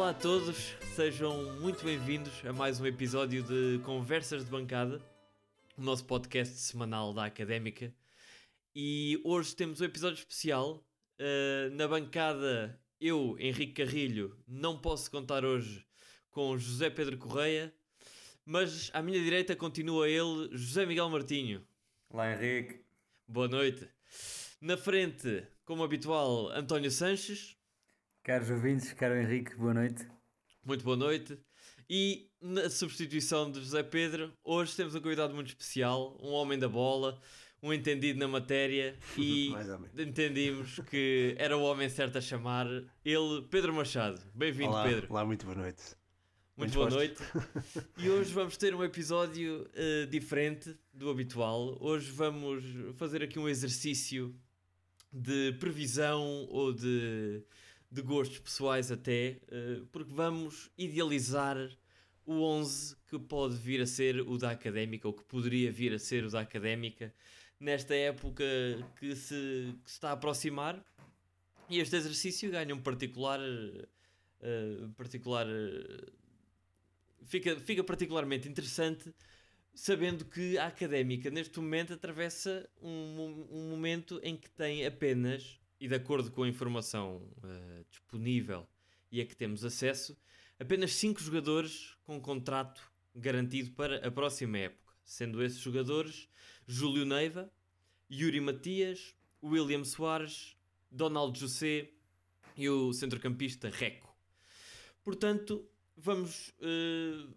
Olá a todos, sejam muito bem-vindos a mais um episódio de Conversas de Bancada, o nosso podcast semanal da Académica. E hoje temos um episódio especial. Uh, na bancada, eu, Henrique Carrilho, não posso contar hoje com José Pedro Correia, mas à minha direita continua ele, José Miguel Martinho. Olá, Henrique. Boa noite. Na frente, como habitual, António Sanches. Caros ouvintes, caro Henrique, boa noite. Muito boa noite. E na substituição de José Pedro, hoje temos um convidado muito especial, um homem da bola, um entendido na matéria e entendimos que era o homem certo a chamar ele, Pedro Machado. Bem-vindo, Pedro. Olá, muito boa noite. Muito, muito boa noite. e hoje vamos ter um episódio uh, diferente do habitual. Hoje vamos fazer aqui um exercício de previsão ou de de gostos pessoais até, uh, porque vamos idealizar o 11 que pode vir a ser o da Académica, ou que poderia vir a ser o da Académica, nesta época que se, que se está a aproximar. E este exercício ganha um particular. Uh, particular uh, fica, fica particularmente interessante sabendo que a académica neste momento atravessa um, um momento em que tem apenas e de acordo com a informação uh, disponível e a que temos acesso, apenas 5 jogadores com contrato garantido para a próxima época, sendo esses jogadores Júlio Neiva, Yuri Matias, William Soares, Donald José e o centrocampista Reco. Portanto, vamos uh,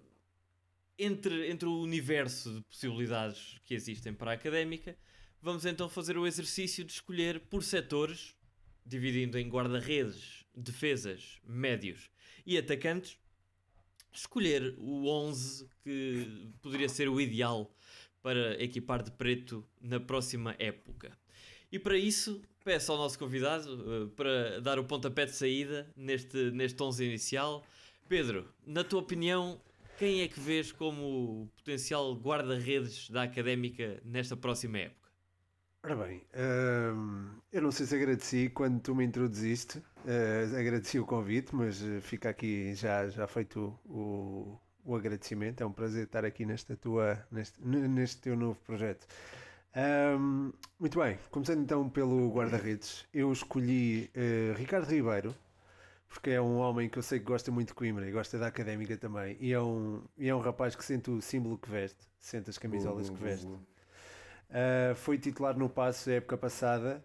entre, entre o universo de possibilidades que existem para a académica, Vamos então fazer o exercício de escolher por setores, dividindo em guarda-redes, defesas, médios e atacantes, escolher o 11 que poderia ser o ideal para equipar de preto na próxima época. E para isso, peço ao nosso convidado uh, para dar o pontapé de saída neste, neste 11 inicial. Pedro, na tua opinião, quem é que vês como potencial guarda-redes da Académica nesta próxima época? Ora bem, hum, eu não sei se agradeci quando tu me introduziste, uh, agradeci o convite, mas eh, fica aqui já, já feito o, o agradecimento. É um prazer estar aqui nesta tua, neste, neste teu novo projeto. Um, muito bem, começando então pelo guarda-redes, eu escolhi uh, Ricardo Ribeiro, porque é um homem que eu sei que gosta muito de Coimbra e gosta da académica também, e é um, e é um rapaz que sente o símbolo que veste, sente as camisolas que veste. Uh, foi titular no passo época passada.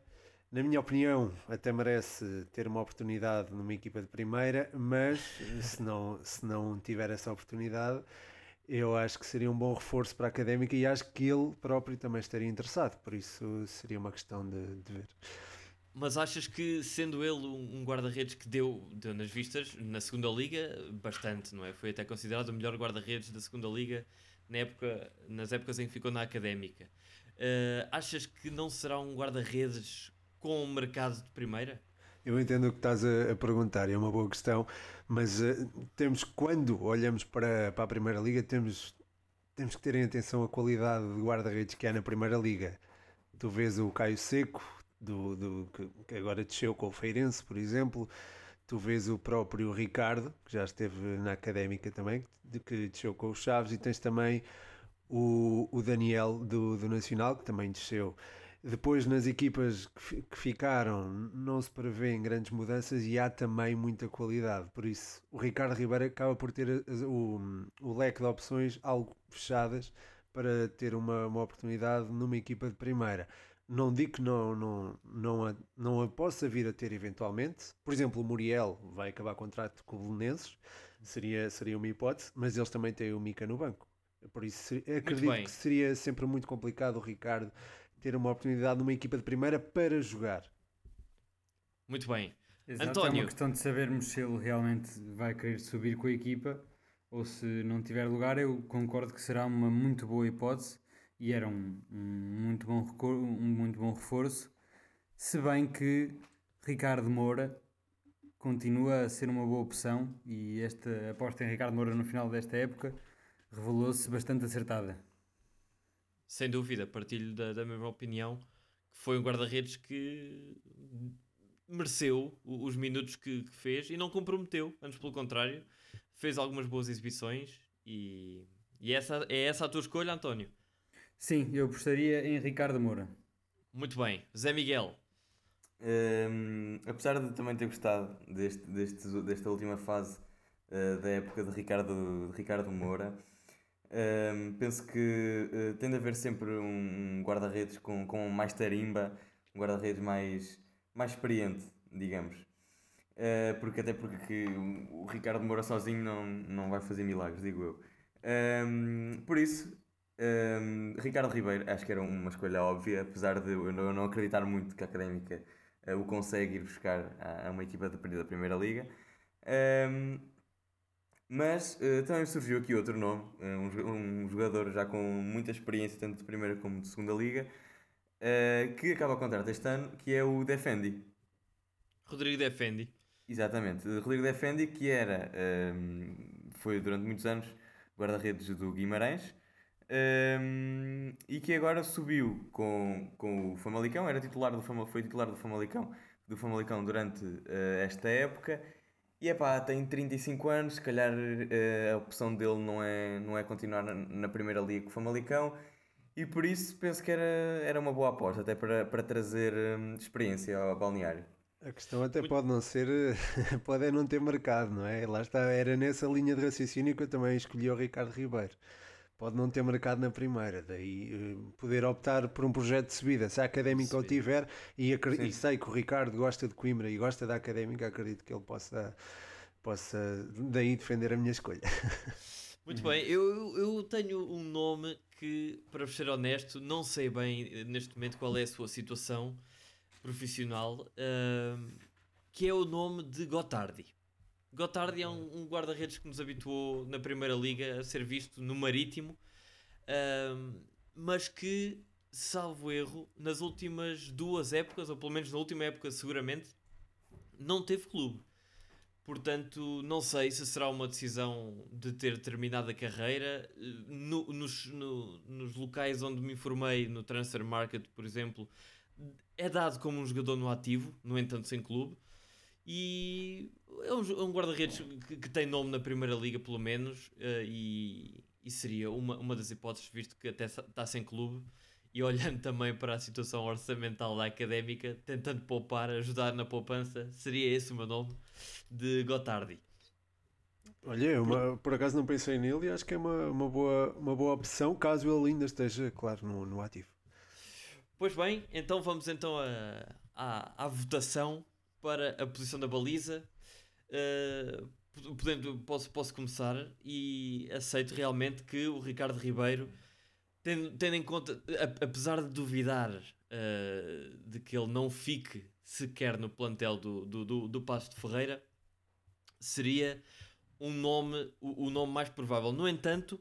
Na minha opinião, até merece ter uma oportunidade numa equipa de primeira, mas se não, se não tiver essa oportunidade, eu acho que seria um bom reforço para a académica e acho que ele próprio também estaria interessado, por isso seria uma questão de, de ver. Mas achas que, sendo ele um guarda-redes que deu, deu nas vistas na segunda Liga, bastante, não é? Foi até considerado o melhor guarda-redes da segunda Liga na época, nas épocas em que ficou na académica. Uh, achas que não será um guarda-redes com o mercado de primeira? Eu entendo o que estás a, a perguntar, é uma boa questão, mas uh, temos, quando olhamos para, para a Primeira Liga, temos, temos que ter em atenção a qualidade de guarda-redes que há na Primeira Liga. Tu vês o Caio Seco, do, do, que, que agora desceu com o Feirense, por exemplo, tu vês o próprio Ricardo, que já esteve na académica também, que desceu com os Chaves, e tens também o, o Daniel do, do Nacional, que também desceu. Depois, nas equipas que, que ficaram, não se prevêem grandes mudanças e há também muita qualidade. Por isso, o Ricardo Ribeiro acaba por ter o, o leque de opções algo fechadas para ter uma, uma oportunidade numa equipa de primeira. Não digo que não, não, não, a, não a possa vir a ter eventualmente. Por exemplo, o Muriel vai acabar contrato com o Belenenses, seria, seria uma hipótese, mas eles também têm o Mica no banco. Por isso, acredito que seria sempre muito complicado o Ricardo ter uma oportunidade numa equipa de primeira para jogar. Muito bem. Exato, António. É uma questão de sabermos se ele realmente vai querer subir com a equipa ou se não tiver lugar. Eu concordo que será uma muito boa hipótese e era um, um, muito, bom um muito bom reforço, se bem que Ricardo Moura continua a ser uma boa opção e esta aposta em Ricardo Moura no final desta época revelou-se bastante acertada. Sem dúvida, partilho da, da mesma opinião, que foi um guarda-redes que mereceu os minutos que, que, fez e não comprometeu, antes pelo contrário, fez algumas boas exibições e, e essa, é essa a tua escolha, António? Sim, eu apostaria em Ricardo Moura. Muito bem. Zé Miguel. Um, apesar de também ter gostado deste, deste, desta última fase uh, da época de Ricardo, de Ricardo Moura, um, penso que uh, tem de haver sempre um, guarda-redes com, com mais tarimba, um guarda-redes mais, mais experiente, digamos. Uh, porque até porque o Ricardo Moura sozinho não, não vai fazer milagres, digo eu. Um, por isso, um, Ricardo Ribeiro, acho que era uma escolha óbvia, apesar de eu não acreditar muito que a Académica uh, o consegue ir buscar a, a uma equipa da Primeira Liga. Um, mas uh, também surgiu aqui outro nome, uh, um, um, jogador já com muita experiência, tanto de Primeira como de Segunda Liga, que acaba o contrato este ano, que é o Defendi. Rodrigo Defendi. Exatamente, Rodrigo Defendi, que era, foi durante muitos anos guarda-redes do Guimarães, um, e que agora subiu com, com o Famalicão, era titular do Fama, foi titular do Famalicão, do Famalicão durante uh, esta época. E é pá, tem 35 anos, se calhar uh, a opção dele não é, não é continuar na, na primeira liga com o Famalicão, e por isso penso que era, era uma boa aposta, até para, para trazer um, experiência ao balneário. A questão até pode não ser, pode é não ter marcado, não é? Lá está, era nessa linha de raciocínio que eu também escolhi o Ricardo Ribeiro pode não ter marcado na primeira, daí uh, poder optar por um projeto de subida. Se a académica o tiver, e, e, sei que o Ricardo gosta de Coimbra e gosta da académica, acredito que ele possa, possa daí defender a minha escolha. Muito bem, eu, eu tenho um nome que, para ser honesto, não sei bem eh, neste momento qual é a sua situação profissional, uh, que é o nome de Gotardi. Gotardi é um, um guarda-redes que nos habituou na Primeira Liga a ser visto no Marítimo, mas que, salvo erro, nas últimas duas épocas, ou pelo menos na última época seguramente, não teve clube. Portanto, não sei se será uma decisão de ter terminado a carreira. No, nos, no, nos locais onde me informei, no Transfer Market, por exemplo, é dado como um jogador no ativo, no entanto sem clube. E é um, é um guarda-redes que, que, tem nome na Primeira Liga, pelo menos, uh, e, e, seria uma, uma das hipóteses, visto que até está sem clube. E olhando também para a situação orçamental da académica, tentando poupar, ajudar na poupança, seria esse o meu nome de Gotardi. Olha, uma, por acaso não pensei nele e acho que é uma, uma, boa, uma boa opção, caso ele ainda esteja, claro, no, no ativo. Pois bem, então vamos então a, à, à votação para a posição da baliza. Uh, podendo, posso, posso começar e aceito realmente que o Ricardo Ribeiro, tendo, tendo em conta, a, apesar de duvidar uh, de que ele não fique sequer no plantel do, do, do, do Passo de Ferreira, seria um nome, o, o nome mais provável. No entanto,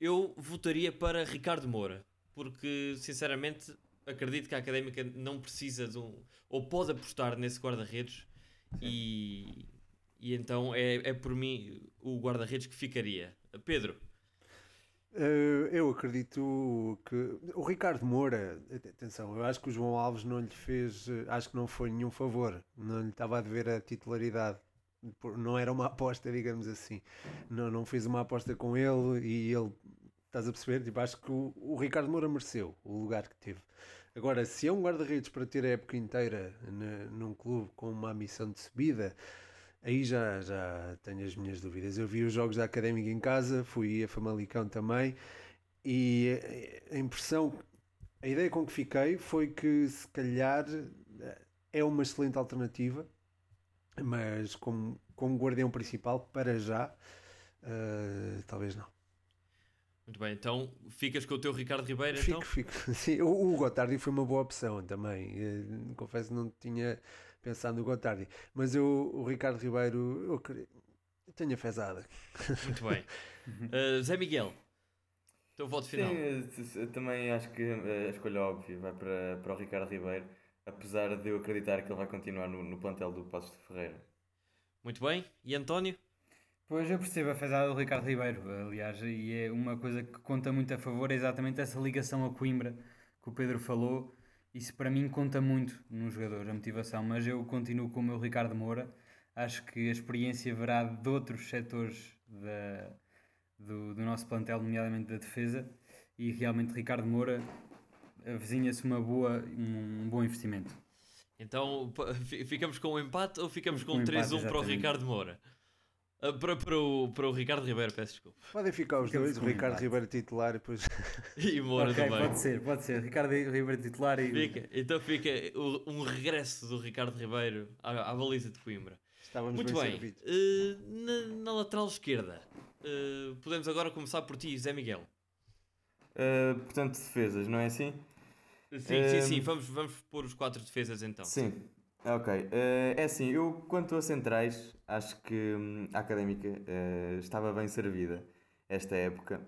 eu votaria para Ricardo Moura, porque sinceramente acredito que a Académica não precisa de um. ou pode apostar nesse guarda-redes e, e então é, é por mim o guarda-redes que ficaria. Pedro. Uh, eu acredito que o Ricardo Moura, atenção, eu acho que o João Alves não lhe fez, eh, acho que não foi nenhum favor, não lhe estava a dever a titularidade, não era uma aposta, digamos assim, não, não fez uma aposta com ele e ele, estás a perceber? Tipo, acho que o, o Ricardo Moura mereceu o lugar que teve. Agora, se é um guarda-redes para ter a época inteira num clube com uma missão de subida, aí já, já tenho as minhas dúvidas. Eu vi os jogos da Académica em casa, fui a Famalicão também, e a impressão, a ideia com que fiquei foi que se calhar é uma excelente alternativa, mas como, como guardião principal, para já, uh, talvez não. Muito bem, então ficas com o teu Ricardo Ribeiro, fico, então? Fico, sim. O, o Gotardi foi uma boa opção também. Eu, eh, confesso que não tinha pensado no Gotardi. Mas eu, o Ricardo Ribeiro, eu, eu tenho a fezada. Muito bem. Uh, Zé Miguel, teu voto final. Sim, também acho que a escolha óbvia vai para, para o Ricardo Ribeiro, apesar de eu acreditar que ele vai continuar no, no plantel do Passos de Ferreira. Muito bem. E António? Pois eu percebo a fezada do Ricardo Ribeiro, aliás, e é uma coisa que conta muito a favor, é exatamente essa ligação a Coimbra que o Pedro falou, Isso para mim conta muito no jogador, a motivação, mas eu continuo com o meu Ricardo Moura. Acho que a experiência verá de outros setores da, do, do nosso plantel, nomeadamente da defesa, e realmente Ricardo Moura avizinha-se uma boa, um, um bom investimento. Então ficamos com um empate ou ficamos com Um empate, 3-1 para o. Ricardo Moura? Ah, para, para, o, para o Ricardo Ribeiro, peço desculpa. Podem ficar os dois, o Ricardo. Ribeiro titular e depois E Moura ok, também. pode ser, pode ser. Ricardo Ribeiro titular e. Fica. Então fica o- um regresso do Ricardo Ribeiro à, à baliza de Coimbra. estávamos Muito bem, bem. Eh, na, na lateral esquerda, eh, podemos agora começar por ti, Zé Miguel. Uh, portanto, defesas, não é assim? Sim, sim, sim. Vamos, vamos pôr os quatro defesas então. Sim, ok. Eh, é assim, eu quanto a centrais, acho que hum, a académica eh, estava bem servida esta época.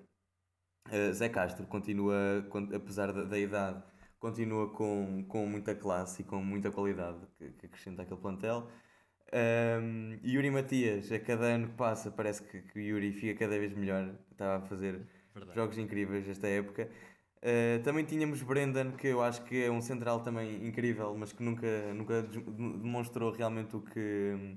Eh, Zé Castro continua, con- apesar da, da idade, continua com, com muita classe e com muita qualidade que, que acrescenta aquele plantel. Um, Yuri Matias, a cada ano que passa, parece que, que o Yuri fica cada vez melhor. Estava a fazer Verdade. jogos incríveis esta época. Uh, também tínhamos Brendan, que eu acho que é um central também incrível, mas que nunca, nunca demonstrou realmente o que,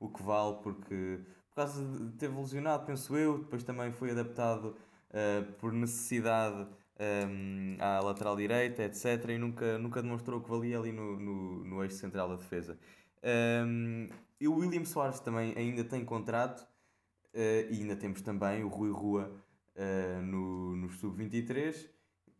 o que vale, porque por causa de teve lesionado, penso eu, depois também foi adaptado uh, por necessidade um, à lateral direita, etc. E nunca, nunca demonstrou o que valia ali no, no, no eixo central da defesa. Um, e o William Soares também ainda tem contrato, uh, e ainda temos também o Rui Rua no, no sub-23.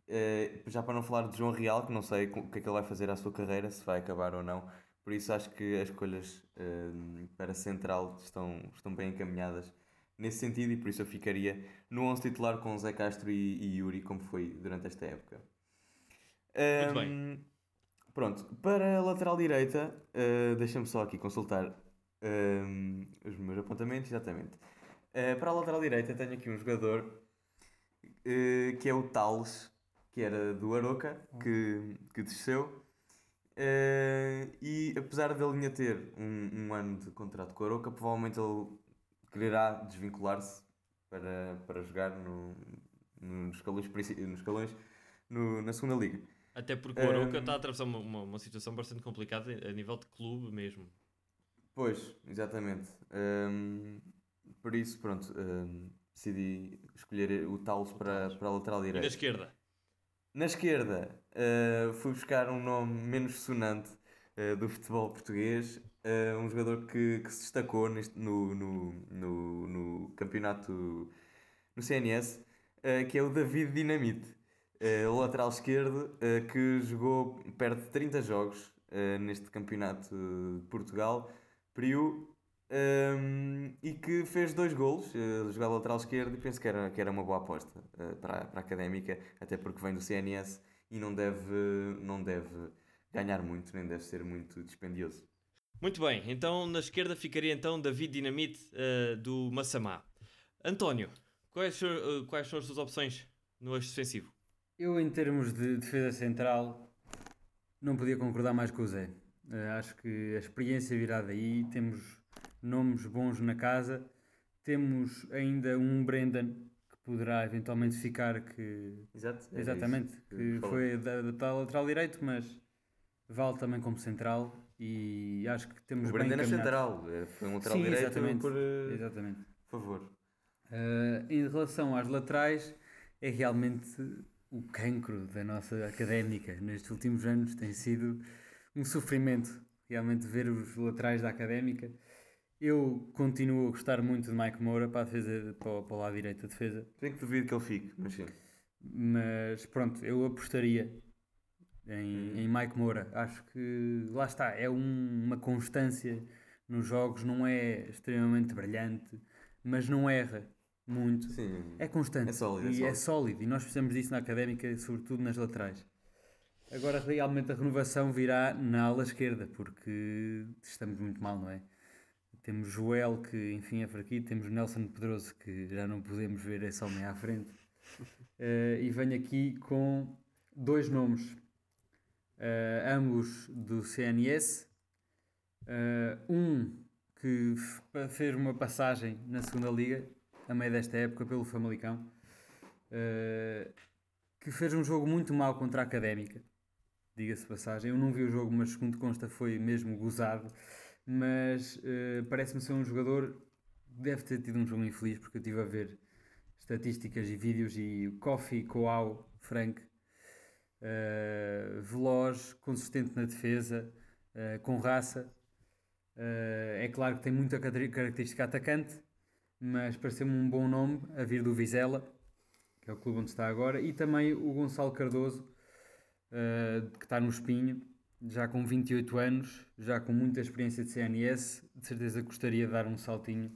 Uh, já para não falar de João Real, que não sei o que é que ele vai fazer à sua carreira, se vai acabar ou não. Por isso acho que as escolhas uh, para central estão, estão bem encaminhadas nesse sentido e por isso eu ficaria no 11 titular com Zé Castro e, e Yuri, como foi durante esta época. Muito bem. Um, Pronto, para a lateral direita, uh, deixa-me só aqui consultar um, os meus apontamentos, exatamente. Uh, para a lateral direita tenho aqui um jogador uh, que é o Tales, que era do Aroca, que, que desceu. Uh, e apesar dele ainda ter um, um ano de contrato com o Aroca, provavelmente ele quererá desvincular-se para, para jogar no, nos escalões, nos escalões no, na segunda liga. Até porque o Arouca Ehm, está a atravessar uma, uma, uma situação bastante complicada a nível de clube mesmo. Pois, exatamente. Hum, por isso, pronto, hum, decidi escolher o Talos para, para a lateral E na direita. esquerda, Na esquerda, uh, fui buscar um nome menos sonante uh, do futebol português, uh, um jogador que, que se destacou neste, no, no, no, no campeonato no CNS, que é o David Dinamite, lateral esquerdo, que jogou perto de 30 jogos neste campeonato de Portugal, Priu, um, e que fez dois golos, uh, jogava lateral esquerdo, e penso que era, que era uma boa aposta uh, para, a- para a académica, até porque vem do CNS e não deve, não deve ganhar muito, nem deve ser muito dispendioso. Muito bem, então na esquerda ficaria então David Dinamite eh, do Massamá. António, quais, são- eh, quais são as suas opções no eixo defensivo? Eu, em termos de defesa central, não podia concordar mais com o Zé. Eh, acho que a experiência virá daí. Temos nomes bons na casa. Temos ainda um Brendan que poderá eventualmente ficar, que Exato. era exatamente, que que foi adaptado ao lateral direito, mas vale também como central. E acho que temos O bem Brandon é central, eh, foi um lateral Sim, direito exatamente. por, eh, Exatamente. por favor. Uh, em relação às laterais, é realmente o cancro da nossa académica. Nestes últimos anos tem sido um sofrimento realmente ver os laterais da académica. Eu continuo a gostar muito de Mike Moura para, a defesa, para, para o lado direito da defesa, Tenho que duvido que ele fique, mas sim. mas pronto, eu apostaria em, em Mike Moura. Acho que lá está, é um- uma constância nos jogos, não é extremamente brilhante, mas não erra muito. Sim. É constante É sólido, é e é sólido. sólido e nós precisamos disso na académica, sobretudo nas laterais. Agora realmente a renovação virá na ala esquerda, porque estamos muito mal, não é? Temos Joel, que enfim é fraquito, temos Nelson Pedroso, que já não podemos ver esse homem à frente. Eh, e venho aqui com dois nomes, eh, ambos do CNS. Eh, um que fez uma passagem na segunda liga, a meio desta época, pelo Famalicão, que fez um jogo muito mau contra a Académica. diga-se passagem. Eu não vi o jogo, mas segundo consta foi mesmo gozado. Mas uh, parece-me ser um jogador deve ter tido um jogo infeliz porque eu estive a ver estatísticas e vídeos e Kofi Coau Frank uh, veloz, consistente na defesa, uh, com raça. É claro que tem muita característica atacante, mas pareceu-me um bom nome a vir do Vizela, que é o clube onde está agora, e também o Gonçalo Cardoso, que está no Espinho, já com 28 anos, já com muita experiência de CNS, de certeza gostaria de dar um saltinho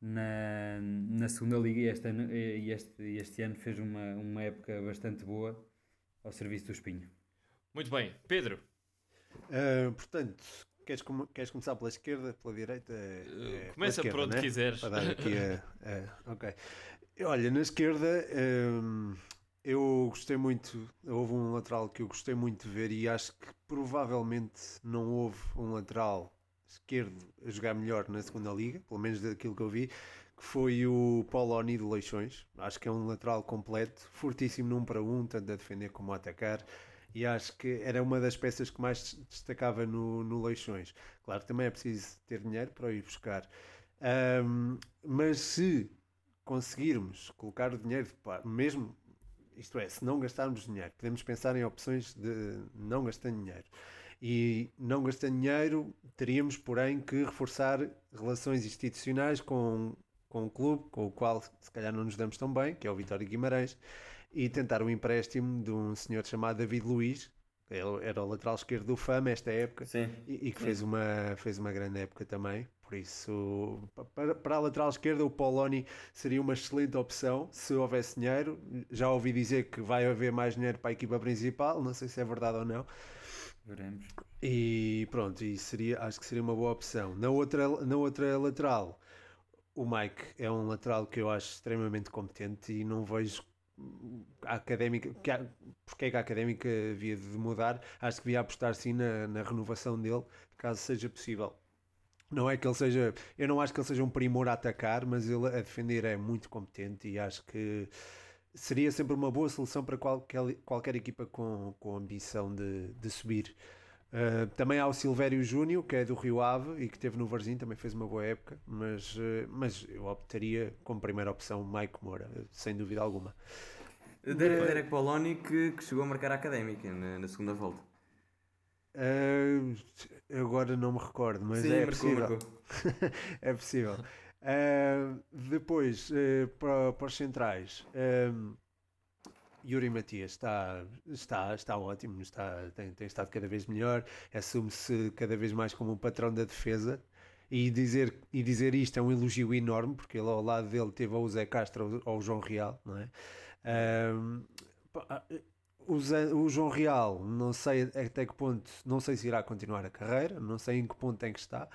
na, na segunda liga e este, ano, e este, este ano fez uma, uma época bastante boa ao serviço do Espinho. Muito bem, Pedro. Uh, portanto, queres, com, queres começar pela esquerda, pela direita? Uh, Começa esquerda, por onde né? quiseres. Para dar aqui a, a, ok. Olha, na esquerda um, eu gostei muito, houve um lateral que eu gostei muito de ver e acho que provavelmente não houve um lateral esquerdo a jogar melhor na segunda liga, pelo menos daquilo que eu vi, que foi o Poloni de Leixões. Acho que é um lateral completo, fortíssimo num para um, tanto a defender como a atacar. E acho que era uma das peças que mais destacava no, no Leixões. Claro também é preciso ter dinheiro para ir buscar. Um, mas se conseguirmos colocar o dinheiro, mesmo isto é, se não gastarmos dinheiro, podemos pensar em opções de não gastar dinheiro. E não gastando dinheiro, teríamos, porém, que reforçar relações institucionais com, com o clube, com o qual se calhar não nos damos tão bem, que é o Vitória Guimarães, e tentar o um empréstimo de um senhor chamado David Luiz, ele era o lateral esquerdo do FAM esta época e, e, que fez uma, fez uma grande época também. Por isso, para, para a lateral esquerda, o Poloni seria uma excelente opção se houvesse dinheiro. Já ouvi dizer que vai haver mais dinheiro para a equipa principal, não sei se é verdade ou não. Veremos. E pronto, e seria, acho que seria uma boa opção. Na outra, na outra lateral, o Mike é um lateral que eu acho extremamente competente e não vejo a académica, que a, porque é que a académica havia de mudar, acho que devia apostar sim na, na renovação dele, caso seja possível. Não é que ele seja, eu não acho que ele seja um primor a atacar, mas ele a defender é muito competente e acho que seria sempre uma boa solução para qualquer, qualquer equipa com, com ambição de, de subir. Uh, também há o Silvério Júnior, que é do Rio Ave e que teve no Varzim, também fez uma boa época, mas, uh, mas eu optaria como primeira opção Mike Moura, sem dúvida alguma. Derek, Derek Poloni que, que, chegou a marcar a académica na, na segunda volta. Uh, agora não me recordo, mas Sim, é, marcou, possível. Marcou. é possível. Uh, depois, uh, para, para, os centrais, um, Yuri Matias está, está, está ótimo, está, tem, tem estado cada vez melhor, assume-se cada vez mais como um patrão da defesa. E dizer, e dizer isto é um elogio enorme, porque ele ao lado dele teve o Zé Castro ou o João Real, não é? Um, o, João Real, não sei até que ponto, não sei se irá continuar a carreira, não sei em que ponto tem que estar.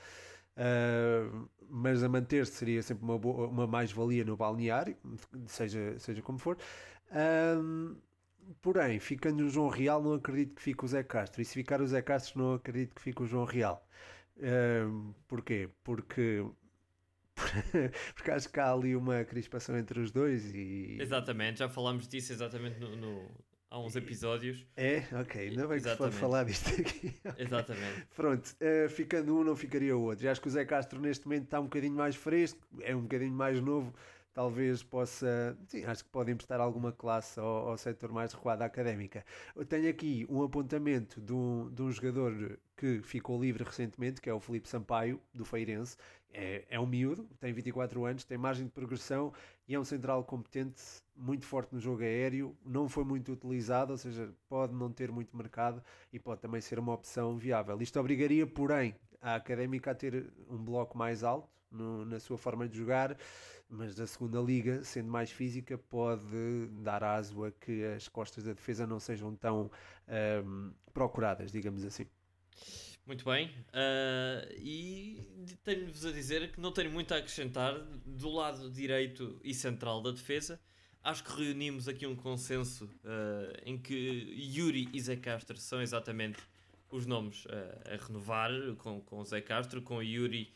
Uh, mas a manter-se seria sempre uma, uma mais-valia no balneário, seja, seja como for. Uh, porém, ficando o João Real, não acredito que fique o Zé Castro. E se ficar o Zé Castro, não acredito que fique o João Real. Uh, porquê? Porque porque acho que há ali uma crispação entre os dois e. Exatamente, já falámos disso exatamente no, há uns episódios. É? Ok, não bem que se pode falar disto aqui. Exatamente. Pronto, uh, ficando um não ficaria o outro. E acho que o Zé Castro neste momento está um bocadinho mais fresco, é um bocadinho mais novo, talvez possa, sim, acho que pode emprestar alguma classe ao, ao setor mais recuado académica. Eu tenho aqui um apontamento de um, de um jogador que ficou livre recentemente, que é o Felipe Sampaio, do Feirense, é, é um miúdo, tem 24 anos, tem margem de progressão e é um central competente, muito forte no jogo aéreo, não foi muito utilizado, ou seja, pode não ter muito mercado e pode também ser uma opção viável. Isto obrigaria, porém, a Académica a ter um bloco mais alto no, na sua forma de jogar, mas da segunda liga, sendo mais física, pode dar aso a que as costas da defesa não sejam tão um, procuradas, digamos assim. Muito bem, uh, e tenho-vos a dizer que não tenho muito a acrescentar do lado direito e central da defesa. Acho que reunimos aqui um consenso uh, em que Yuri e Zé Castro são exatamente os nomes uh, a renovar com, com Zé Castro. Com Yuri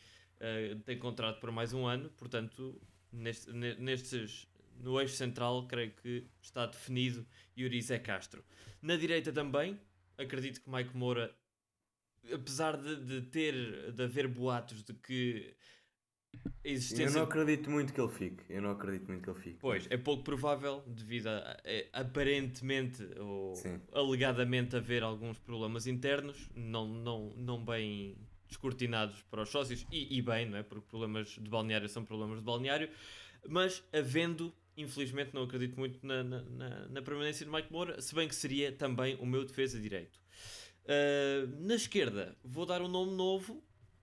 tem contrato por mais um ano, portanto, neste, nestes, no eixo central, creio que está definido Yuri e Zé Castro. Na direita também, acredito que Mike Moura, apesar de, de ter, de haver boatos de que a Eu existência. não acredito muito que ele fique. Eu não acredito muito que ele fique. Pois, é pouco provável, devido a, a- aparentemente ou Sim. alegadamente haver alguns problemas internos, não, não, não bem descortinados para os sócios, e, e bem, não é? Porque problemas de balneário são problemas de balneário, mas havendo, infelizmente, não acredito muito na, na, na- na permanência de Mike Moura, se bem que seria também o meu defesa direito. Ah, na esquerda, vou dar um nome novo,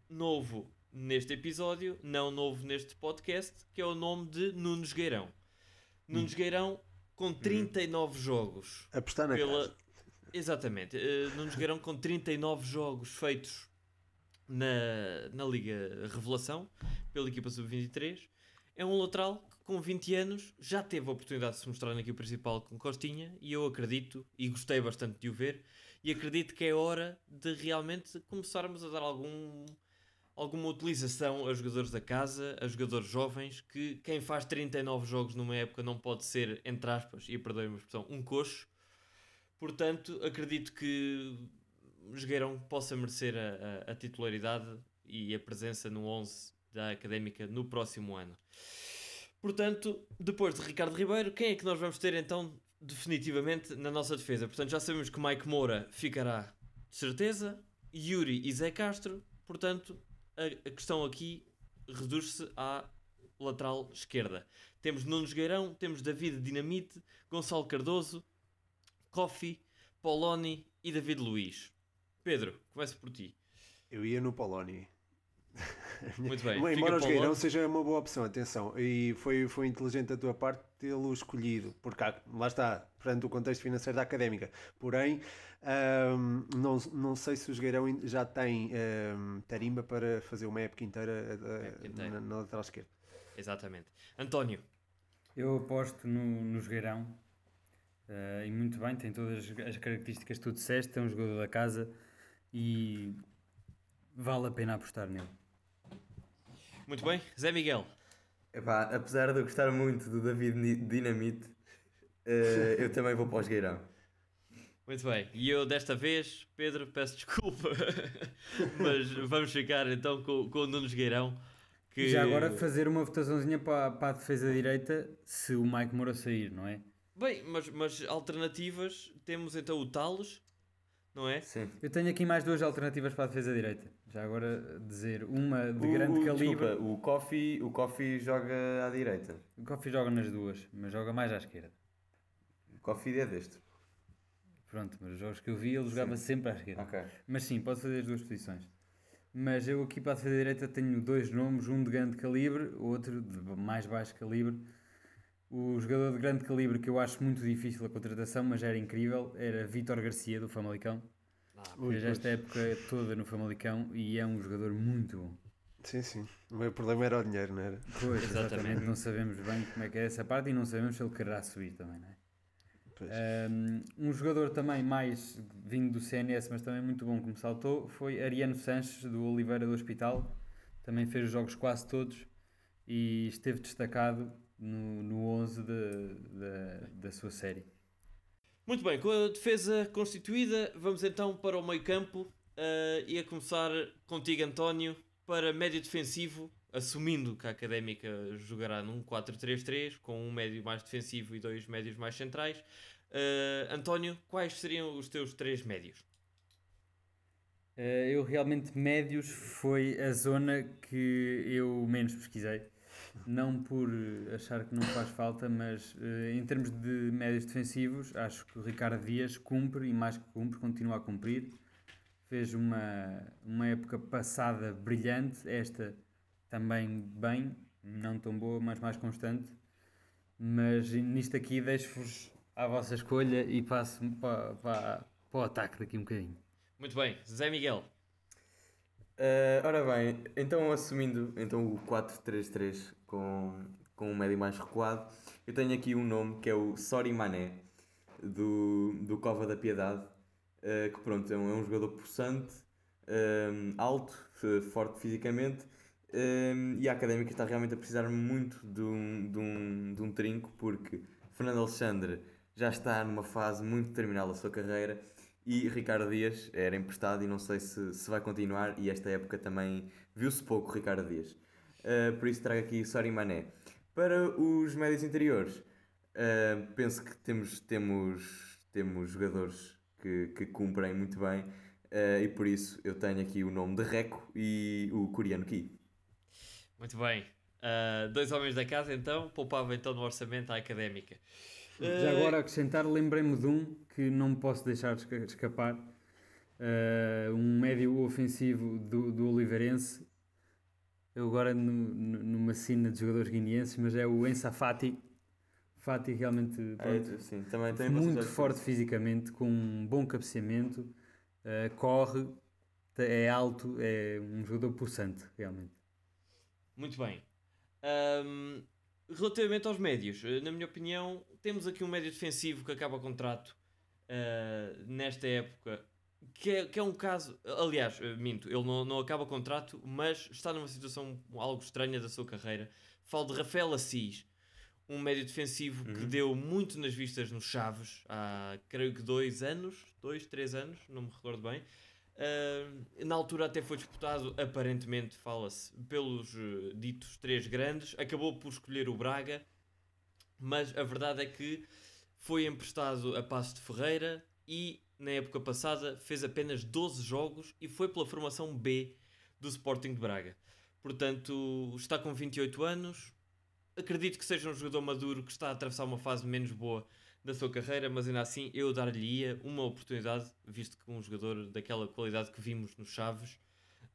novo neste episódio, não novo neste podcast, que é o nome de Nunes Gueirão. Nunes Gueirão com 39 jogos. Apostar na Pela... casa. Exatamente. Uh, Nunes Gueirão com 39 jogos feitos na, na Liga Revelação, pela equipa sub-23. É um lateral que com 20 anos já teve a oportunidade de se mostrar na equipa principal com Costinha e eu acredito, e gostei bastante de o ver, e acredito que é hora de realmente começarmos a dar algum, alguma utilização a jogadores da casa, a jogadores jovens, que quem faz 39 jogos numa época não pode ser, entre aspas, e perdoem-me a expressão, um coxo. Portanto, acredito que Jogueirão possa merecer a, a- a titularidade e a presença no 11 da Académica no próximo ano. Portanto, depois de Ricardo Ribeiro, quem é que nós vamos ter então definitivamente na nossa defesa? Portanto, já sabemos que Mike Moura ficará de certeza, Yuri e Zé Castro. Portanto, a, a questão aqui reduz-se à lateral esquerda. Temos Nunes Gueirão, temos David Dinamite, Gonçalo Cardoso, Kofi, Poloni e David Luiz. Pedro, começa por ti. Eu ia no Polónia. Muito bem. Embora o Jogueirão seja uma boa opção, atenção. E foi, foi inteligente da tua parte tê-lo escolhido, porque há- lá está, perante o contexto financeiro da académica. Porém, não, não sei se o Jogueirão já tem ahm, tarimba para fazer uma época inteira, ah, Época inteira. Na, na lateral esquerda. Exatamente. António, Eu aposto no, no Jogueirão eh, e muito bem, tem todas as- as características que tu disseste, é um jogador da casa e vale a pena apostar nele. Muito bem. Zé Miguel, Epá, apesar de eu gostar muito do David Dinamite, eh, eu também vou para o Jogueirão. muito bem. E eu desta vez, Pedro, peço desculpa, mas vamos ficar então com, com o Nunes Gueirão. Que... E já agora fazer uma votaçãozinha para, para a defesa direita se o Mike Moura sair, não é? Bem, mas, mas alternativas, temos então o Talos, não é? Sim. Eu tenho aqui mais duas alternativas para a defesa direita. Já agora dizer uma de O- grande o- calibre. desculpa, o Coffee, o Coffee joga à direita. O Coffee joga nas duas, mas joga mais à esquerda. O Coffee é deste. Pronto, mas os jogos que eu vi ele jogava sempre à esquerda. Ok. Mas sim, pode fazer as duas posições. Mas eu aqui para a defesa direita tenho dois nomes, um de grande calibre, outro de mais baixo calibre. O jogador de grande calibre que eu acho muito difícil a contratação, mas era incrível, era Vítor Garcia do Famalicão. Ah, Fez esta época toda no Famalicão e é um jogador muito bom. Sim, sim. O meu problema era o dinheiro, não era? Pois, Exatamente. exatamente, não sabemos bem como é que é essa parte e não sabemos se ele quererá subir também, não é? Pois. Um, um jogador também mais vindo do CNS, mas também muito bom como saltou, foi Ariano Sanches do Oliveira do Hospital. Também fez os jogos quase todos e esteve destacado no, no 11 de- da- da sua série. Muito bem, com a defesa constituída, vamos então para o meio campo eh, e a começar contigo, António, para médio defensivo, assumindo que a Académica jogará num 4-3-3, com um médio mais defensivo e dois médios mais centrais. Eh, António, quais seriam os teus três médios? Eh, eu realmente médios foi a zona que eu menos pesquisei. Não por eh, achar que não faz falta, mas eh, em termos de médios defensivos, acho que o Ricardo Dias cumpre e mais que cumpre, continua a cumprir. Fez uma, uma época passada brilhante, esta também bem, não tão boa, mas mais constante. Mas nisto aqui deixo-vos à vossa escolha e passo para, para, para o ataque daqui um bocadinho. Muito bem, Zé Miguel. Eh, ora bem, então assumindo então o 4-3-3 com, com um médio mais recuado, eu tenho aqui um nome que é o Sori Mané, do, do Cova da Piedade, eh, que pronto, é um, é um jogador possante, eh, alto, forte fisicamente, eh, e a Académica está realmente a precisar muito de um, de um, de um trinco, porque Fernando Alexandre já está numa fase muito terminal da sua carreira, E Ricardo Dias era emprestado e não sei se, se vai continuar. E esta época também viu-se pouco Ricardo Dias. Uh, por isso trago aqui Sori Mané. Para os médios interiores, uh, penso que temos, temos, temos jogadores que, que cumprem muito bem. Uh, e por isso eu tenho aqui o nome de Reco e o coreano Ki. Muito bem. dois homens da casa então, poupava então no orçamento à académica. Já agora acrescentar, lembrei-me de um que não posso deixar de escapar. Uh, um médio ofensivo do, do Oliveirense. Eu agora no, no, numa cena de jogadores guineenses, mas é o Ensa Fati. Fati realmente é, sim, também, também muito forte fisicamente, com um bom cabeceamento, uh, corre, é alto, é um jogador pulsante, realmente. Muito bem. Um, relativamente aos médios, eh, na minha opinião, temos aqui um médio defensivo que acaba contrato uh, nesta época, que é, que é um caso. Aliás, uh, minto, ele não, não acaba contrato, mas está numa situação algo estranha da sua carreira. Falo de Rafael Assis, um médio defensivo uhum. que deu muito nas vistas nos Chaves há, creio que, dois anos, dois, três anos, não me recordo bem. Uh, na altura até foi disputado, aparentemente, fala-se, pelos uh, ditos três grandes. Acabou por escolher o Braga, mas a verdade é que foi emprestado a Passo de Ferreira e na época passada fez apenas 12 jogos e foi pela formação B do Sporting de Braga. Portanto, está com 28 anos. Acredito que seja um jogador maduro que está a atravessar uma fase menos boa da sua carreira, mas ainda assim eu dar-lhe-ia uma oportunidade, visto que um jogador daquela qualidade que vimos nos Chaves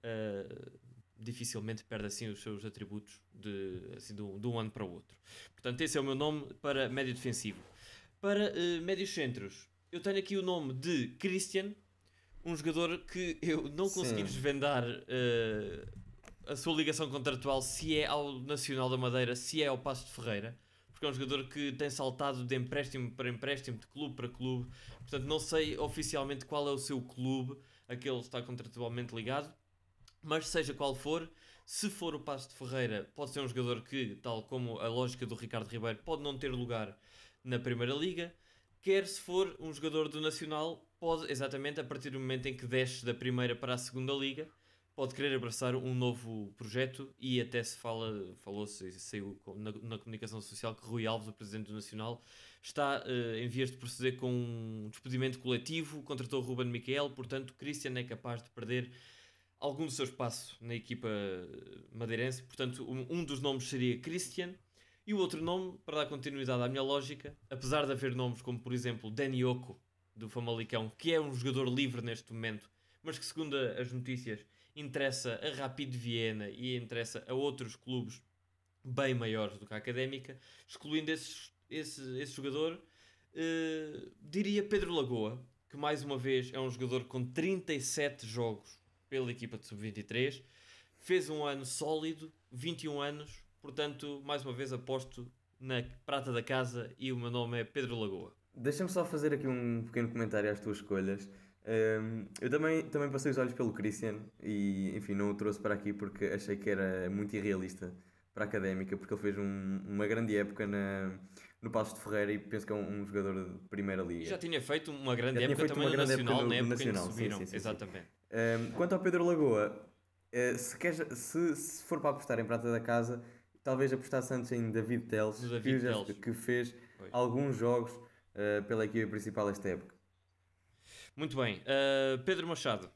uh, dificilmente perde assim os seus atributos de, assim, de, um, de um ano para o outro. Portanto, esse é o meu nome para médio defensivo. Para uh, médios centros, eu tenho aqui o nome de Christian, um jogador que eu não consegui Sim. desvendar uh, a sua ligação contratual, se é ao Nacional da Madeira, se é ao Passo de Ferreira porque é um jogador que tem saltado de empréstimo para empréstimo, de clube para clube. Portanto, não sei oficialmente qual é o seu clube a que ele está contratualmente ligado, mas seja qual for, se for o Passo de Ferreira, pode ser um jogador que, tal como a lógica do Ricardo Ribeiro, pode não ter lugar na Primeira Liga. Quer se for um jogador do Nacional, pode exatamente a partir do momento em que desce da Primeira para a Segunda Liga pode querer abraçar um novo projeto e até se fala, falou-se, saiu na, na, comunicação social que Rui Alves, o Presidente do Nacional, está uh, em vias de proceder com um despedimento coletivo, contratou Ruben Miquel, portanto Christian é capaz de perder algum do seu espaço na equipa madeirense, portanto um, dos nomes seria Christian, e o outro nome, para dar continuidade à minha lógica, apesar de haver nomes como por exemplo Dani Oco, do Famalicão, que é um jogador livre neste momento, mas que segundo as notícias interessa a Rapid Viena e interessa a outros clubes bem maiores do que a Académica, excluindo esse, esse, esse jogador, uh, diria Pedro Lagoa, que mais uma vez é um jogador com 37 jogos pela equipa de sub-23, fez um ano sólido, 21 anos, portanto, mais uma vez aposto na prata da casa e o meu nome é Pedro Lagoa. Deixa-me só fazer aqui um pequeno comentário às tuas escolhas. Um, eu também, também passei os olhos pelo Christian e, enfim, não o trouxe para aqui porque achei que era muito irrealista para a académica, porque ele fez um, uma grande época na, no Passo de Ferreira e penso que é um, um jogador de primeira liga. E já tinha feito uma grande época também uma grande nacional, época no, na época nacional, em que subiram. Sim, sim, sim, Exatamente. Um, quanto ao Pedro Lagoa, uh, se, quer, se, se for para apostar em prata da casa, talvez apostasse antes em David Teles, David que, Teles. que fez Foi. alguns jogos uh, pela equipe principal esta época. Muito bem. Uh, Pedro Machado,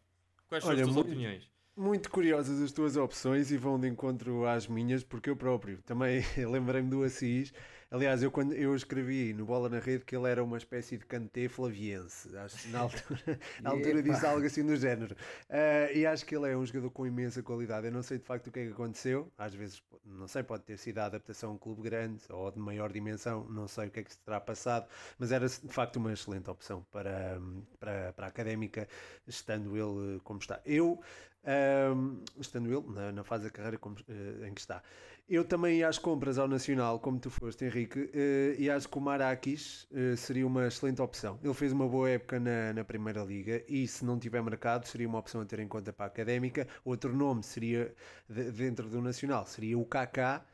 quais são Olha, as tuas muito, opiniões? Muito curiosas as tuas opções e vão de encontro às minhas, porque eu próprio também lembrei-me do Assis Aliás, eu quando eu escrevi no Bola na Rede que ele era uma espécie de cantê flaviense, acho, na altura, na altura disse algo assim do género. Uh, e acho que ele é um jogador com imensa qualidade. Eu não sei de facto o que é que aconteceu, às vezes, não sei, pode ter sido a adaptação a um clube grande ou de maior dimensão, não sei o que é que se terá passado, mas era de facto uma excelente opção para, para, para a académica, estando ele como está. Eu um, estando ele na, na, fase da carreira como, uh, em que está. Eu também ia às compras ao Nacional, como tu foste, Henrique, uh, e acho que o Marakis uh, seria uma excelente opção. Ele fez uma boa época na, na Primeira Liga e, se não tiver mercado, seria uma opção a ter em conta para a Académica. Outro nome seria, de, dentro do Nacional, seria o Kaká,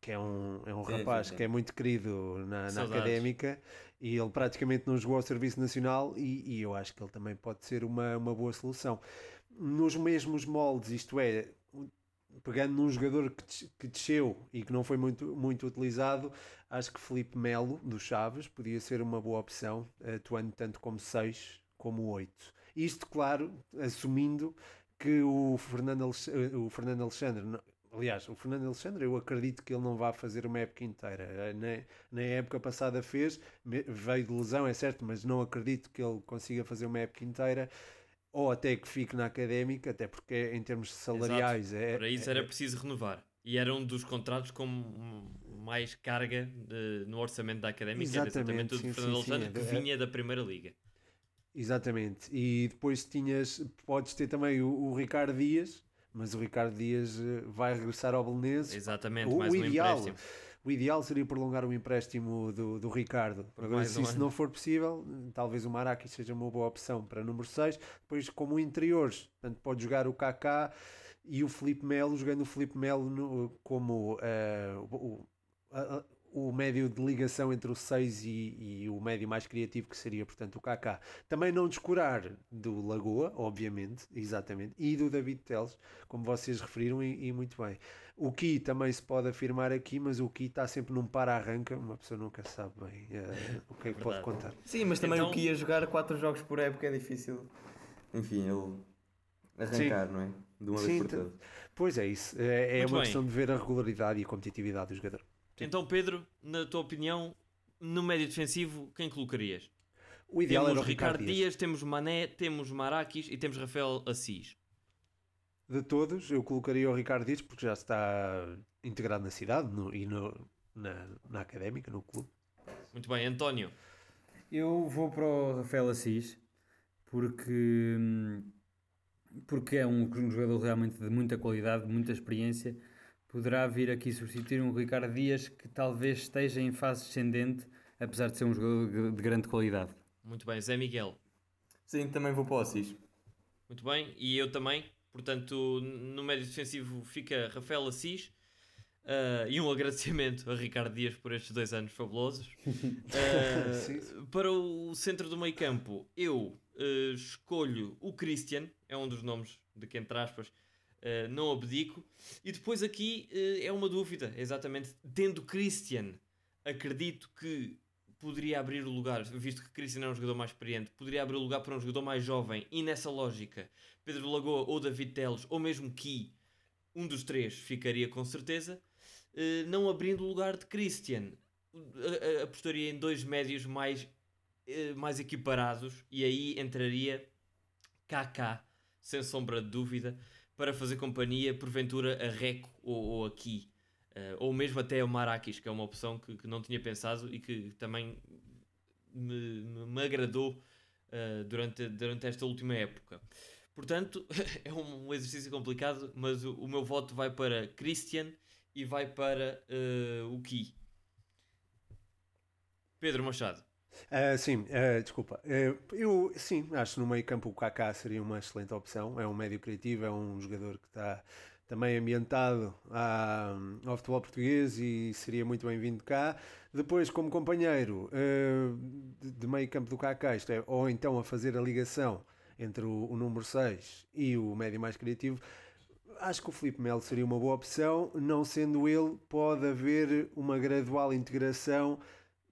que é um, é um sim, rapaz sim, sim. que é muito querido na, na Académica E ele praticamente não jogou ao Serviço Nacional e, e eu acho que ele também pode ser uma, uma boa solução. Nos mesmos moldes, isto é, pegando num jogador que, desceu e que não foi muito, muito utilizado, acho que Felipe Melo, do Chaves, podia ser uma boa opção, atuando tanto como 6 como 8. Isto, claro, assumindo que o Fernando, o Fernando Alexandre Aliás, o Fernando Alexandre, eu acredito que ele não vai fazer uma época inteira. Na, na época passada fez, veio de lesão, é certo, mas não acredito que ele consiga fazer uma época inteira ou até que fique na académica, até porque em termos salariais é. Para isso é, era preciso renovar. E era um dos contratos com mais carga de, no orçamento da académica, exatamente, exatamente o de Fernando Alexandre, sim, que é, vinha da Primeira Liga. Exatamente. E depois tinhas, podes ter também o, o Ricardo Dias mas o Ricardo Dias eh, vai regressar ao Belenenses. Exatamente, o, mais o um ideal, empréstimo. O ideal seria prolongar o empréstimo do, do Ricardo. Agora, se isso não for possível, talvez o Maraki seja uma boa opção para número 6. Depois, como interiores, portanto, pode jogar o Kaká e o Felipe Melo, jogando o Felipe Melo no, como uh, o, o médio de ligação entre o 6 e, e, o médio mais criativo, que seria, portanto, o KK. Também não descurar do Lagoa, obviamente, exatamente, e do David Teles, como vocês referiram, e, e, muito bem. O Ki também se pode afirmar aqui, mas o Ki está sempre num para-arranca, uma pessoa nunca sabe bem uh, o que é que pode contar. Sim, mas também então... o Ki a jogar 4 jogos por época é difícil, enfim, ele arrancar, Sim. não é? De uma Sim, vez por todas. Pois é isso, é, é uma bem. questão de ver a regularidade e a competitividade do jogador. Então, Pedro, na tua opinião, no médio defensivo, quem colocarias? O ideal temos era o Ricardo, Ricardo Dias. Dias, temos Mané, temos Marakis e temos Rafael Assis. De todos, eu colocaria o Ricardo Dias porque já está integrado na cidade no, e no, na, na académica, no clube. Muito bem, António. Eu vou para o Rafael Assis porque, porque é um, um jogador realmente de muita qualidade, de muita experiência poderá vir aqui substituir um Ricardo Dias que talvez esteja em fase descendente, apesar de ser um jogador de grande qualidade. Muito bem, Zé Miguel. Sim, também vou para o Assis. Muito bem, e eu também. Portanto, no médio defensivo fica Rafael Assis. Uh, e um agradecimento a Ricardo Dias por estes dois anos fabulosos. Uh, para o centro do meio campo, eu uh, escolho o Christian, é um dos nomes de que, entre aspas, não abdico. E depois aqui é uma dúvida, exatamente. Tendo Christian, acredito que poderia abrir o lugar, visto que Christian é um jogador mais experiente, poderia abrir o lugar para um jogador mais jovem. E nessa lógica, Pedro Lagoa ou David Teles, ou mesmo Ki, um dos três ficaria com certeza. Uh, não abrindo o lugar de Christian, apostaria em dois médios mais, mais equiparados e aí entraria KK, sem sombra de dúvida para fazer companhia, porventura, a Reco ou, ou aqui. Uh, ou mesmo até o Marrakech, que é uma opção que, que não tinha pensado e que também me, me, me agradou uh, durante, durante esta última época. Portanto, é um exercício complicado, mas o, o, meu voto vai para Christian e vai para uh, o Ki. Pedro Machado. Uh, sim, uh, desculpa. Uh, eu sim, acho que no meio campo o Kaká seria uma excelente opção. É um médio criativo, é um jogador que está também ambientado à, ao futebol português e seria muito bem-vindo cá. Depois, como companheiro de, de, meio campo do Kaká, isto é, ou então a fazer a ligação entre o, o número 6 e o médio mais criativo, acho que o Felipe Melo seria uma boa opção. Não sendo ele, pode haver uma gradual integração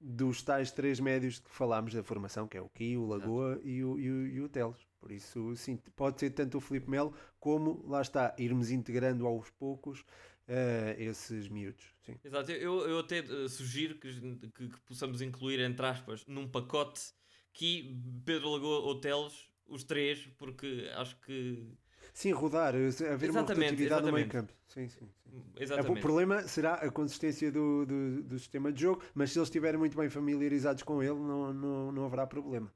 dos tais três médios que falámos da formação, que é o Ki, o Lagoa e o, e, o, e o Teles. Por isso, sim, pode ser tanto o Felipe Melo como, lá está, irmos integrando aos poucos uh, esses miúdos. Sim. Exato, eu, eu até uh, sugiro que, que, que, possamos incluir, entre aspas, num pacote que Pedro Lagoa ou Teles, os três, porque acho que Sim, rodar, haver exatamente, uma rotatividade exatamente. no meio campo. Sim, sim, sim. Exatamente. O problema será a consistência do, do, do, sistema de jogo, mas se eles estiverem muito bem familiarizados com ele, não, não, não haverá problema.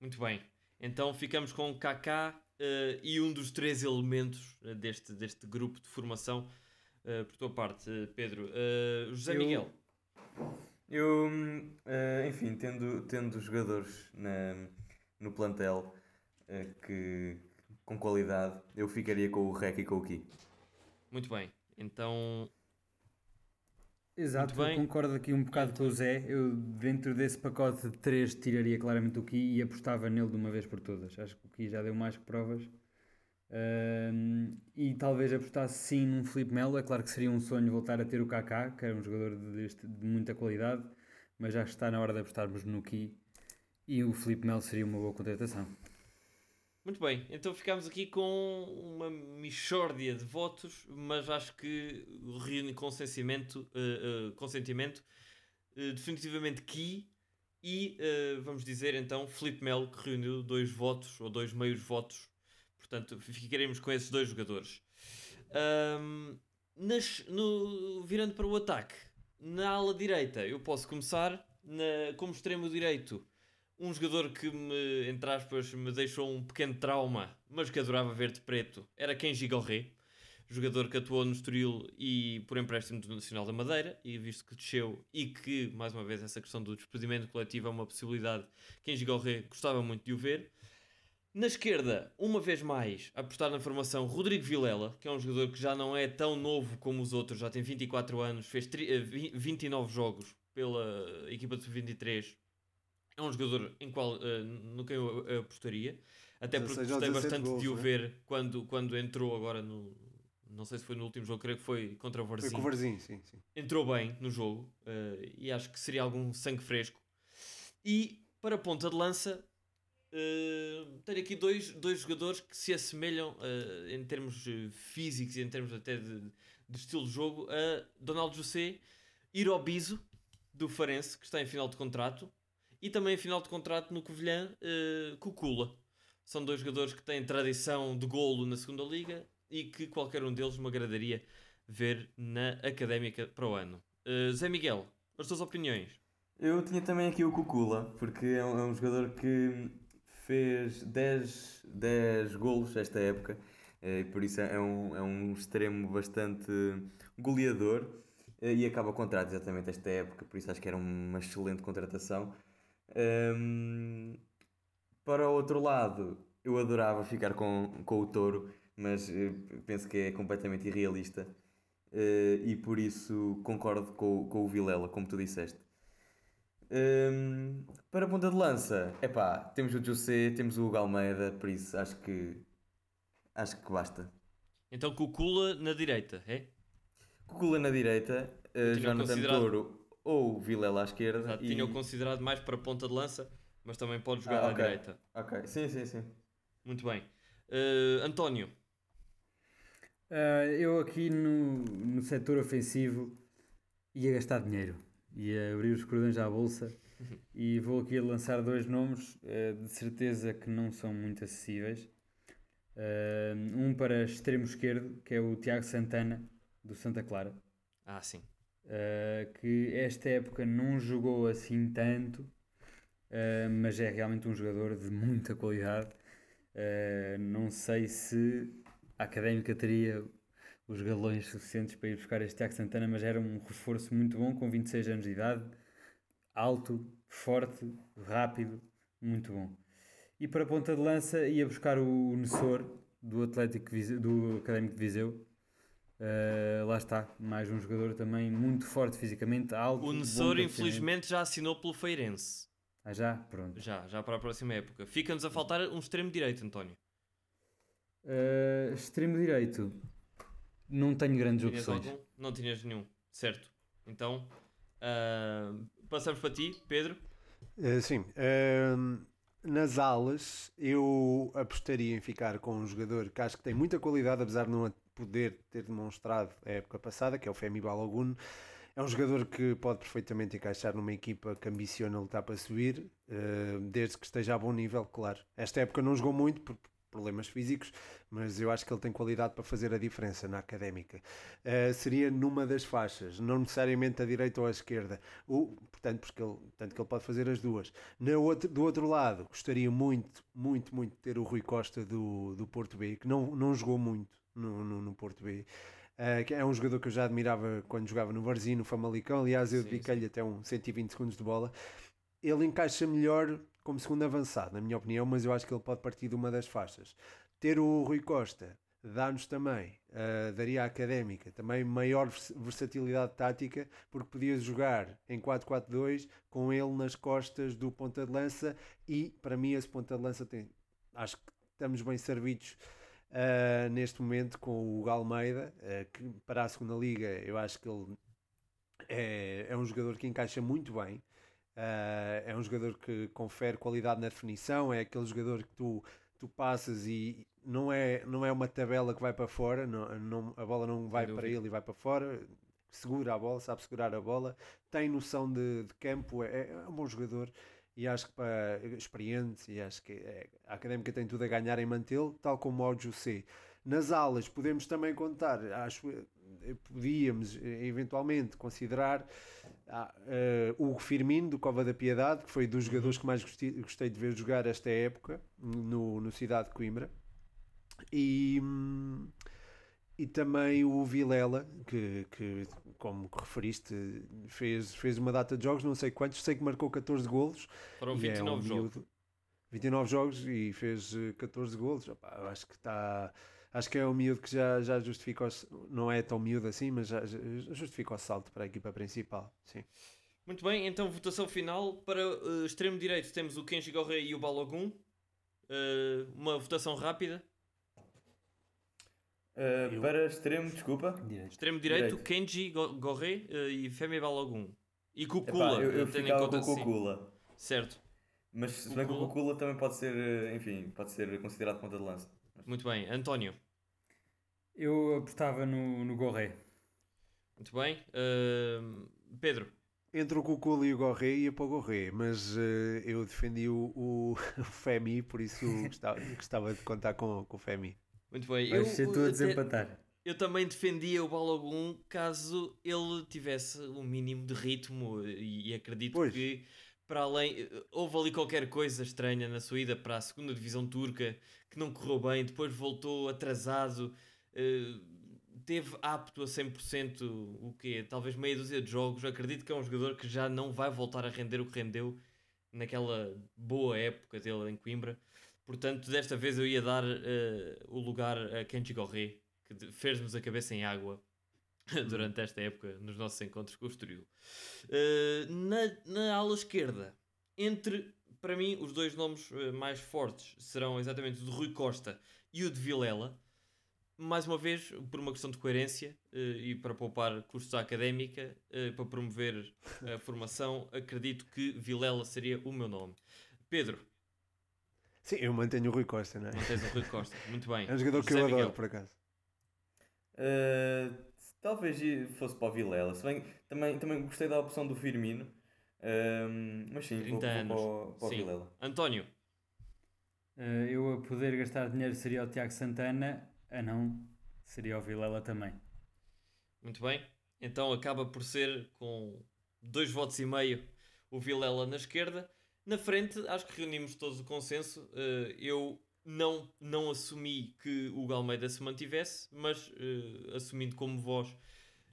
Muito bem. Então ficamos com o KK uh, e um dos três elementos uh, deste, deste grupo de formação. Uh, por tua parte, Pedro. José eu, Miguel. Eu, enfim, tendo, tendo jogadores na, no plantel que, com qualidade, eu ficaria com o Rec e com o Ki. Muito bem, então Exato, eu concordo aqui um bocado com o Zé. Eu, dentro desse pacote de 3, tiraria claramente o Ki e apostava nele de uma vez por todas. Acho que o Ki já deu mais que provas. Ahm, e talvez apostasse sim num Felipe Melo. É claro que seria um sonho voltar a ter o Kaká, que era um jogador de, de- de muita qualidade, mas já está na hora de apostarmos no Ki e o Felipe Melo seria uma boa contratação. Muito bem, então ficámos aqui com uma mixórdia de votos, mas acho que reúne consentimento, eh, eh, consentimento eh, definitivamente Ki e vamos dizer então Felipe Melo que reuniu dois votos ou dois meios votos, portanto ficaremos com esses dois jogadores. Ahm, nas- no, virando para o ataque, na ala direita eu posso começar na, como extremo direito um jogador que me, entre aspas, me deixou um pequeno trauma, mas que adorava ver de preto, era Kenji Gorré, jogador que atuou no Estoril e por empréstimo do Nacional da Madeira, e visto que desceu e que, mais uma vez, essa questão do despedimento coletivo é uma possibilidade, Kenji Gorré gostava muito de o ver. Na esquerda, uma vez mais, apostar na formação Rodrigo Vilela, que é um jogador que já não é tão novo como os outros, já tem 24 anos, fez tri- eh, vi- 29 jogos pela equipa de 23 é um jogador em qual, eh, no quem eu apostaria, até porque 16 ou gostei 17 bastante gols, de o não é? ver quando, quando entrou agora no. Não sei se foi no último jogo, creio que foi contra o Foi Varzim. com o Varzinho, sim, sim. Entrou bem no jogo eh, e acho que seria algum sangue fresco. E para a ponta de lança, eh, tenho aqui dois, dois jogadores que se assemelham eh, em termos físicos e em termos até de, de estilo de jogo a Donaldo José, Irobizo, do Farense, que está em final de contrato, e também em final de contrato no Covilhã, eh, Cucula. São dois jogadores que têm tradição de golo na segunda liga e que qualquer um deles me agradaria ver na Académica para o ano. Eh, Zé Miguel, as tuas opiniões? Eu tinha também aqui o Cucula, porque é um, é um jogador que fez 10, 10 golos esta época, eh, e por isso é um, é um extremo bastante goleador e acaba o contrato exatamente esta época, por isso acho que era uma excelente contratação. Ehm, para o outro lado, eu adorava ficar com, com o Touro, mas eh, penso que é completamente irrealista. Eh, e por isso concordo com, o- com o Vilela, como tu disseste. Hum, para a ponta de lança, epá, temos o José, temos o Hugo Almeida, por isso acho que acho que basta. Então Cucula na direita, é? Cucula na direita, tinha Jonathan considerado- Touro ou Vilela à esquerda. Exato, e... Tinha-o considerado mais para ponta de lança, mas também pode jogar Ah, à ok. direita. Ok, sim, sim, sim. Muito bem. Eh, António, Ah, eu aqui no, no setor ofensivo ia gastar dinheiro, ia abrir os cordões à bolsa e vou aqui lançar dois nomes eh, de certeza que não são muito acessíveis. Um para extremo esquerdo, que é o Tiago Santana, do Santa Clara, ah sim. Ah, que esta época não jogou assim tanto, ah, mas é realmente um jogador de muita qualidade. Ah, não sei se a Académica teria os galões suficientes para ir buscar este Tiago Santana, mas era um reforço muito bom, com 26 anos de idade, alto, forte, rápido, muito bom. E para a ponta de lança ia buscar o Nessor, do Atlético do Académico de Viseu. Ah, lá está, mais um jogador também muito forte fisicamente, alto. O Nessor, infelizmente, já assinou pelo Feirense. Ah, já? Pronto. Já, já para a próxima época. Fica-nos a faltar um extremo direito, António. Ah, extremo direito, não tenho grandes Tinhas opções. algum? Não tinhas nenhum. Certo. Então, ah, passamos para ti, Pedro. Sim. nas alas, eu apostaria em ficar com um jogador que acho que tem muita qualidade, apesar de não poder ter demonstrado a época passada, que é o Femi Balogun. É um jogador que pode perfeitamente encaixar numa equipa que ambiciona lutar para subir, eh, desde que esteja a bom nível, claro. Esta época não jogou muito por problemas físicos, mas eu acho que ele tem qualidade para fazer a diferença na académica. Eh, seria numa das faixas, não necessariamente à direita ou à esquerda. O, portanto, porque ele, tanto que ele pode fazer as duas. Na do outro lado, gostaria muito, muito, muito de ter o Rui Costa do, do Porto B, que não, não jogou muito no, no, no Porto B. Que é um jogador que eu já admirava quando jogava no Varzim, no Famalicão. Aliás, eu dediquei-lhe até um 120 segundos de bola. Ele encaixa melhor como segundo avançado, na minha opinião, mas eu acho que ele pode partir de uma das faixas. Ter o Rui Costa dá-nos também, uh, daria à académica, também maior versatilidade tática, porque podia jogar em 4-4-2 com ele nas costas do ponta de lança e para mim esse ponta de lança tem, acho que estamos bem servidos uh, neste momento com o Almeida, uh, que para a segunda liga eu acho que ele é, é um jogador que encaixa muito bem. Uh, é um jogador que confere qualidade na definição, é aquele jogador que tu, tu passas e não é, não é uma tabela que vai para fora, não, não, a bola não vai para ele e vai para fora, segura a bola, sabe segurar a bola, tem noção de, de campo, é, é um bom jogador e acho que para experiente e acho que é, a académica tem tudo a ganhar em mantê-lo, tal como o José. Nas alas podemos também contar, acho podíamos eventualmente considerar ah, uh, Hugo Firmino do Cova da Piedade, que foi dos uhum. jogadores que mais gostei, gostei de ver jogar esta época no, no Cidade de Coimbra. E, e também o Vilela, que, que como referiste, fez, fez uma data de jogos, não sei quantos, sei que marcou 14 golos. Foram 29 é um jogos. 29 jogos e fez 14 eh, golos. Opa, acho que está. Acho que é um miúdo que já, já justifica, não é tão miúdo assim, mas já, justifica o salto para a equipa principal. Sim. Muito bem, então votação final. Para uh, extremo direito temos o Kenji Gorre e o Balogun. Uh, uma votação rápida. Uh, para extremo, desculpa. Direito. Extremo direito, direito. Kenji Gorre uh, e Femi Balogun. E Kukula. Epá, eu, eu ficava com Kukula. Assim. Certo. Mas se bem que o Kukula também pode ser, eh, enfim, pode ser considerado ponta de lança. Muito bem. António. Eu apostava no, no Gorre. Muito bem. Uh, Pedro. Entre o Kukula e o Gorre ia para o Gorre, mas uh, eu defendi o, o, o Femi, por isso gostava, gostava de contar com, com o Femi. Muito bem. Ser tu a desempatar. Eu também defendia o Balogun caso ele tivesse um mínimo de ritmo e, e acredito pois. que para além houve ali qualquer coisa estranha na sua ida para a segunda divisão turca que não correu bem, depois voltou atrasado, uh, teve apto a 100% o que talvez meia dúzia de jogos. Acredito que é um jogador que já não vai voltar a render o que rendeu naquela boa época dele em Coimbra. Portanto, desta vez eu ia dar uh, o lugar a Kenji Gorré, que fez-nos a cabeça em água durante esta época nos nossos encontros com o Estoril. Uh, na, na ala esquerda, entre, para mim, os dois nomes uh, mais fortes serão exatamente o de Rui Costa e o de Vilela. Mais uma vez, por uma questão de coerência uh, e para poupar custos à académica, para promover a formação, acredito que Vilela seria o meu nome. Pedro, Sim, eu mantenho o Rui Costa, não é? Mantens o Rui Costa, muito bem. É um jogador que José eu Miguel. adoro, por acaso. Uh, talvez fosse para o Vilela, se bem também, também gostei da opção do Firmino, uh, mas sim, vou, vou, para, o, para o sim. Vilela. António. Uh, eu a poder gastar dinheiro seria o Tiago Santana, a não seria o Vilela também. Muito bem, então acaba por ser com dois votos e meio o Vilela na esquerda na frente, acho que reunimos todos o consenso. Uh, eu não, não assumi que o Galmeida se mantivesse, mas uh, assumindo como voz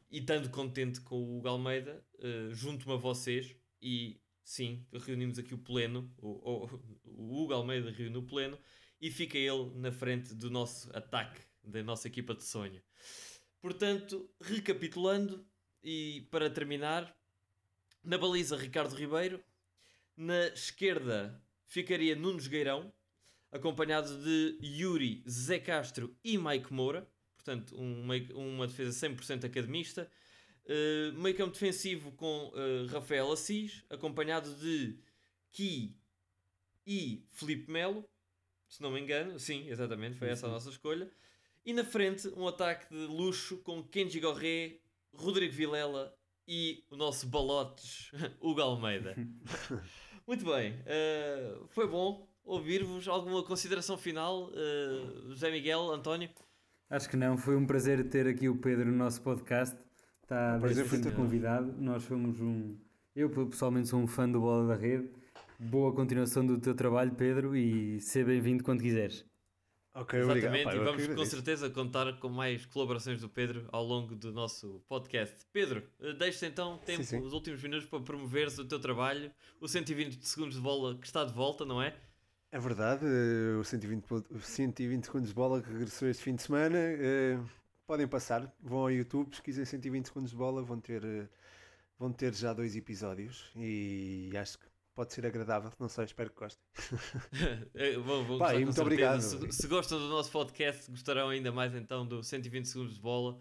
e estando contente com o Galmeida, uh, junto-me a vocês e sim, reunimos aqui o pleno, o, o, Hugo Almeida o pleno e fica ele na frente do nosso ataque, da nossa equipa de sonho. Portanto, recapitulando e para terminar, na baliza Ricardo Ribeiro, na esquerda ficaria Nunes Gueirão, acompanhado de Yuri, Zé Castro e Mike Moura. Portanto, um, uma defesa 100% academista. Uh, meio campo defensivo com uh, Rafael Assis, acompanhado de Ki e Felipe Melo, se não me engano. Sim, exatamente, foi essa a nossa escolha. E na frente, um ataque de luxo com Kenji Gorré, Rodrigo Vilela e o nosso Balotes, Hugo Almeida. Muito bem, uh, foi bom ouvir-vos. Alguma consideração final, uh, José Miguel, António? Acho que não, foi um prazer ter aqui o Pedro no nosso podcast. Está desde sempre convidado. Nós somos um. Eu pessoalmente sou um fã do Bola da Rede. Boa continuação do teu trabalho, Pedro, e seja bem-vindo quando quiseres. Ok, Exatamente, obrigado. e vamos com certeza contar com mais colaborações do Pedro ao longo do nosso podcast. Pedro, eh, deixa então tempo, sim, sim. os últimos minutos para promoveres o teu trabalho, o 120 segundos de bola que está de volta, não é? É verdade, eh, o 120, po- 120 segundos de bola que regressou este fim de semana. eh, podem passar, vão ao YouTube, pesquisem 120 segundos de bola, vão ter, vão ter já dois episódios e acho que pode ser agradável. Não sei, espero que gostem. É, vão, vão Pá, muito obrigado. Se, se gostam do nosso podcast, gostarão ainda mais então do 120 segundos de bola.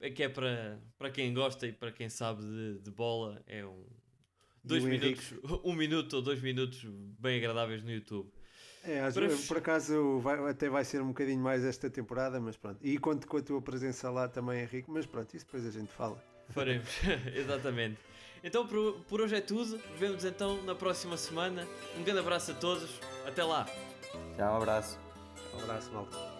É que é para, para quem gosta e para quem sabe de, de bola, é um. Dois minutos, um minuto ou dois minutos bem agradáveis no YouTube. É, às Para por acaso vai- até vai ser um bocadinho mais esta temporada, mas pronto. E conto com a tua presença lá também, Henrique, mas pronto, isso depois a gente fala. Faremos, exatamente. Então por, por hoje é tudo. Vemos então na próxima semana. Um grande abraço a todos. Até lá. Já, um abraço. Um abraço, malta.